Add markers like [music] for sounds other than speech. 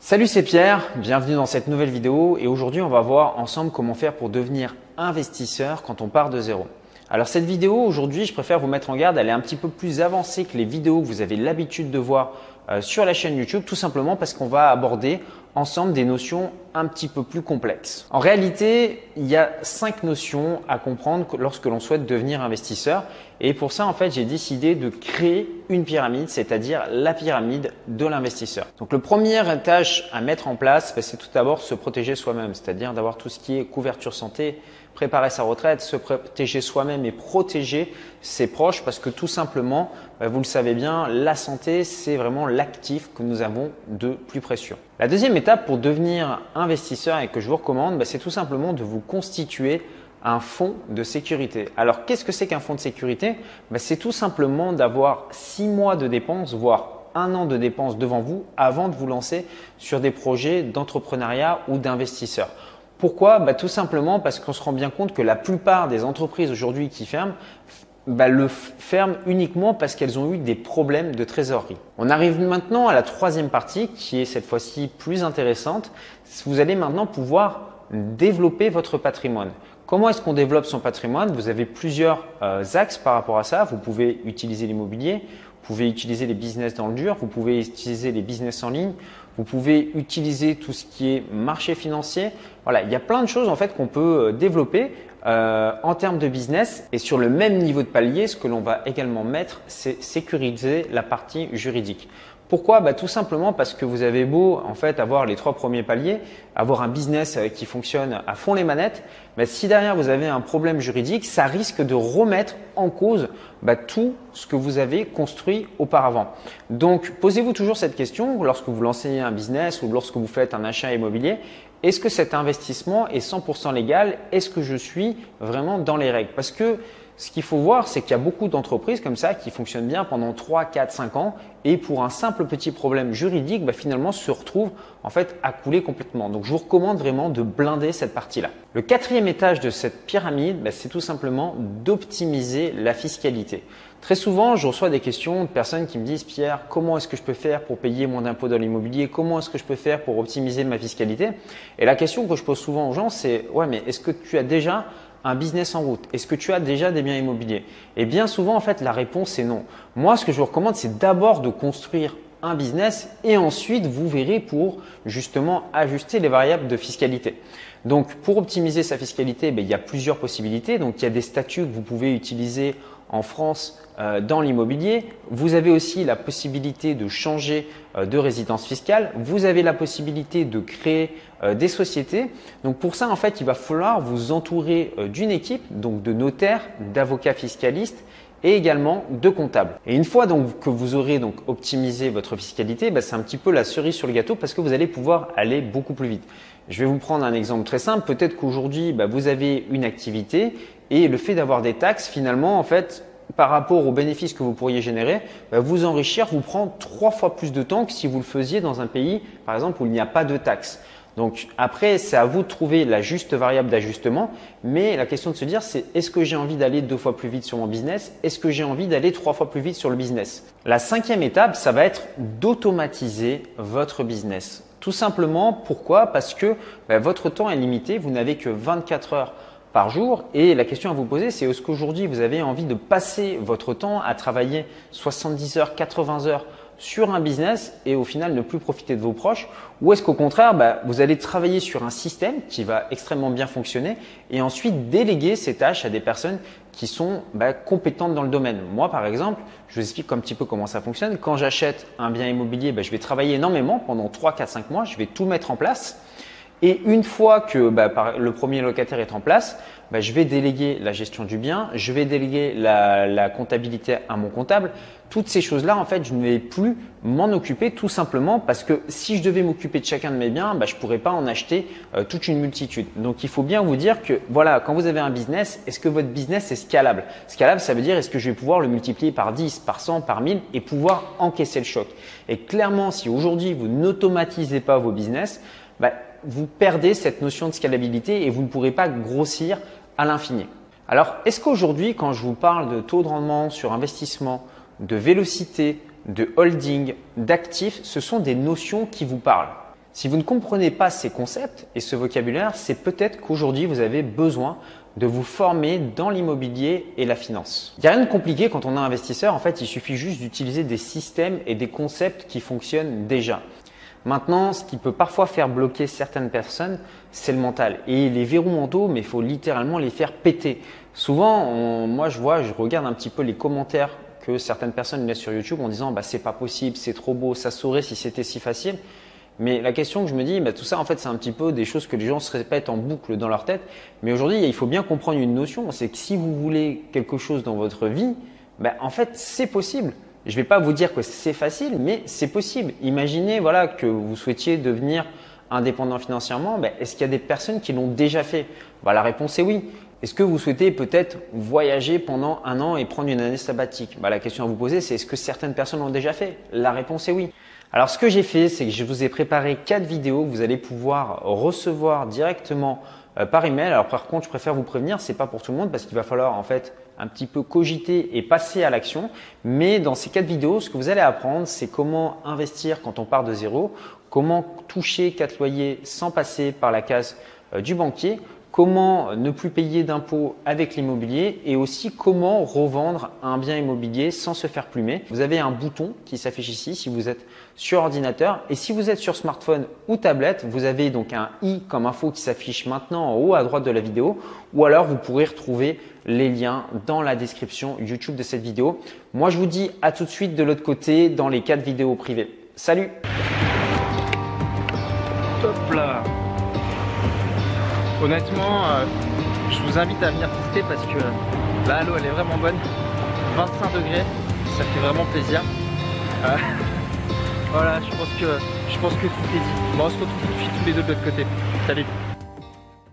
Salut, c'est Pierre, bienvenue dans cette nouvelle vidéo. Et aujourd'hui on va voir ensemble comment faire pour devenir investisseur quand on part de zéro. Alors cette vidéo aujourd'hui, je préfère vous mettre en garde, elle est un petit peu plus avancée que les vidéos que vous avez l'habitude de voir sur la chaîne YouTube, tout simplement parce qu'on va aborder ensemble des notions un petit peu plus complexes. En réalité, il y a cinq notions à comprendre lorsque l'on souhaite devenir investisseur. Et pour ça, en fait, j'ai décidé de créer une pyramide, c'est-à-dire la pyramide de l'investisseur. Donc, le premier tâche à mettre en place, ben, c'est tout d'abord se protéger soi-même, c'est-à-dire d'avoir tout ce qui est couverture santé, préparer sa retraite, se protéger soi-même et protéger ses proches parce que tout simplement, ben, vous le savez bien, la santé, c'est vraiment l'actif que nous avons de plus précieux. La deuxième étape pour devenir investisseur et que je vous recommande, ben, c'est tout simplement de vous constituer un fonds de sécurité. Alors, qu'est-ce que c'est qu'un fonds de sécurité? Ben, C'est tout simplement d'avoir six mois de dépenses, voire un an de dépenses devant vous avant de vous lancer sur des projets d'entrepreneuriat ou d'investisseurs. Pourquoi? Bah, Tout simplement parce qu'on se rend bien compte que la plupart des entreprises aujourd'hui qui ferment bah, le ferment uniquement parce qu'elles ont eu des problèmes de trésorerie. On arrive maintenant à la troisième partie qui est cette fois-ci plus intéressante. Vous allez maintenant pouvoir développer votre patrimoine. Comment est-ce qu'on développe son patrimoine? Vous avez plusieurs euh, axes par rapport à ça. Vous pouvez utiliser l'immobilier, vous pouvez utiliser les business dans le dur, vous pouvez utiliser les business en ligne, vous pouvez utiliser tout ce qui est marché financier. Voilà, il y a plein de choses en fait qu'on peut euh, développer euh, en termes de business. Et sur le même niveau de palier, ce que l'on va également mettre, c'est sécuriser la partie juridique. Pourquoi bah, Tout simplement parce que vous avez beau en fait avoir les trois premiers paliers, avoir un business euh, qui fonctionne à fond les manettes, mais si derrière vous avez un problème juridique, ça risque de remettre en cause bah, tout ce que vous avez construit auparavant. Donc posez-vous toujours cette question lorsque vous lancez un business ou lorsque vous faites un achat immobilier. Est-ce que cet investissement est 100% légal? Est-ce que je suis vraiment dans les règles? Parce que ce qu'il faut voir, c'est qu'il y a beaucoup d'entreprises comme ça qui fonctionnent bien pendant 3, 4, 5 ans et pour un simple petit problème juridique, bah, finalement se retrouvent en fait à couler complètement. Donc je vous recommande vraiment de blinder cette partie-là. Le quatrième étage de cette pyramide, bah, c'est tout simplement d'optimiser la fiscalité. Très souvent, je reçois des questions de personnes qui me disent Pierre, comment est-ce que je peux faire pour payer mon impôt dans l'immobilier? Comment est-ce que je peux faire pour optimiser ma fiscalité? Et la question que je pose souvent aux gens, c'est ouais, mais est-ce que tu as déjà un business en route Est-ce que tu as déjà des biens immobiliers? Et bien souvent, en fait, la réponse est non. Moi, ce que je vous recommande, c'est d'abord de construire un business et ensuite vous verrez pour justement ajuster les variables de fiscalité. Donc pour optimiser sa fiscalité, ben, il y a plusieurs possibilités. Donc il y a des statuts que vous pouvez utiliser en France euh, dans l'immobilier. Vous avez aussi la possibilité de changer euh, de résidence fiscale. Vous avez la possibilité de créer euh, des sociétés. Donc pour ça, en fait, il va falloir vous entourer d'une équipe, donc de notaires, d'avocats fiscalistes et également de comptables. Et une fois donc que vous aurez donc optimisé votre fiscalité, bah, c'est un petit peu la cerise sur le gâteau parce que vous allez pouvoir aller beaucoup plus vite. Je vais vous prendre un exemple très simple. Peut-être qu'aujourd'hui, bah, vous avez une activité et le fait d'avoir des taxes, finalement, en fait, par rapport aux bénéfices que vous pourriez générer, bah, vous enrichir vous prend trois fois plus de temps que si vous le faisiez dans un pays, par exemple, où il n'y a pas de taxes. Donc après, c'est à vous de trouver la juste variable d'ajustement, mais la question de se dire, c'est est-ce que j'ai envie d'aller deux fois plus vite sur mon business? Est-ce que j'ai envie d'aller trois fois plus vite sur le business? La cinquième étape, ça va être d'automatiser votre business. Tout simplement, pourquoi? Parce que bah, votre temps est limité, vous n'avez que 24 heures par jour. Et la question à vous poser, c'est est-ce qu'aujourd'hui vous avez envie de passer votre temps à travailler 70 heures, 80 heures sur un business et au final ne plus profiter de vos proches Ou est-ce qu'au contraire, bah, vous allez travailler sur un système qui va extrêmement bien fonctionner et ensuite déléguer ces tâches à des personnes qui sont bah, compétentes dans le domaine? Moi, par exemple, je vous explique un petit peu comment ça fonctionne. Quand j'achète un bien immobilier, bah, je vais travailler énormément pendant 3, 4, 5 mois, je vais tout mettre en place. Et une fois que bah, le premier locataire est en place, bah, je vais déléguer la gestion du bien, je vais déléguer la, la comptabilité à mon comptable. Toutes ces choses-là, en fait, je ne vais plus m'en occuper tout simplement parce que si je devais m'occuper de chacun de mes biens, bah, je ne pourrais pas en acheter euh, toute une multitude. Donc, il faut bien vous dire que voilà, quand vous avez un business, est-ce que votre business est scalable? Scalable, ça veut dire est-ce que je vais pouvoir le multiplier par 10, par 100, par 1000 et pouvoir encaisser le choc? Et clairement, si aujourd'hui vous n'automatisez pas vos business, bah, vous perdez cette notion de scalabilité et vous ne pourrez pas grossir à l'infini. Alors, est-ce qu'aujourd'hui, quand je vous parle de taux de rendement sur investissement, de vélocité, de holding, d'actifs, ce sont des notions qui vous parlent? Si vous ne comprenez pas ces concepts et ce vocabulaire, c'est peut-être qu'aujourd'hui vous avez besoin de vous former dans l'immobilier et la finance. Il n'y a rien de compliqué quand on est investisseur, en fait il suffit juste d'utiliser des systèmes et des concepts qui fonctionnent déjà. Maintenant, ce qui peut parfois faire bloquer certaines personnes, c'est le mental. Et les verrous mentaux, mais il faut littéralement les faire péter. Souvent, moi je vois, je regarde un petit peu les commentaires que certaines personnes laissent sur YouTube en disant bah c'est pas possible, c'est trop beau, ça saurait si c'était si facile. Mais la question que je me dis, bah, tout ça, en fait, c'est un petit peu des choses que les gens se répètent en boucle dans leur tête. Mais aujourd'hui, il faut bien comprendre une notion, c'est que si vous voulez quelque chose dans votre vie, bah, en fait, c'est possible. Je ne vais pas vous dire que c'est facile, mais c'est possible. Imaginez, voilà, que vous souhaitiez devenir indépendant financièrement. Bah, est-ce qu'il y a des personnes qui l'ont déjà fait? Bah, La réponse est oui. Est-ce que vous souhaitez peut-être voyager pendant un an et prendre une année sabbatique? Bah, La question à vous poser, c'est est-ce que certaines personnes l'ont déjà fait? La réponse est oui. Alors ce que j'ai fait, c'est que je vous ai préparé quatre vidéos que vous allez pouvoir recevoir directement euh, par email. Alors par contre, je préfère vous prévenir, c'est pas pour tout le monde parce qu'il va falloir en fait un petit peu cogiter et passer à l'action. Mais dans ces quatre vidéos, ce que vous allez apprendre, c'est comment investir quand on part de zéro, comment toucher quatre loyers sans passer par la case euh, du banquier, comment ne plus payer d'impôts avec l'immobilier et aussi comment revendre un bien immobilier sans se faire plumer. Vous avez un bouton qui s'affiche ici si vous êtes sur ordinateur et si vous êtes sur smartphone ou tablette, vous avez donc un i comme info qui s'affiche maintenant en haut à droite de la vidéo ou alors vous pourrez retrouver les liens dans la description YouTube de cette vidéo. Moi je vous dis à tout de suite de l'autre côté dans les quatre vidéos privées. Salut là Honnêtement, euh, je vous invite à venir tester parce que là l'eau elle est vraiment bonne. 25 degrés, ça fait vraiment plaisir. Euh, [laughs] voilà, je pense que je pense que tout est dit. Bon, on se retrouve tout de suite tous les deux de l'autre côté. Salut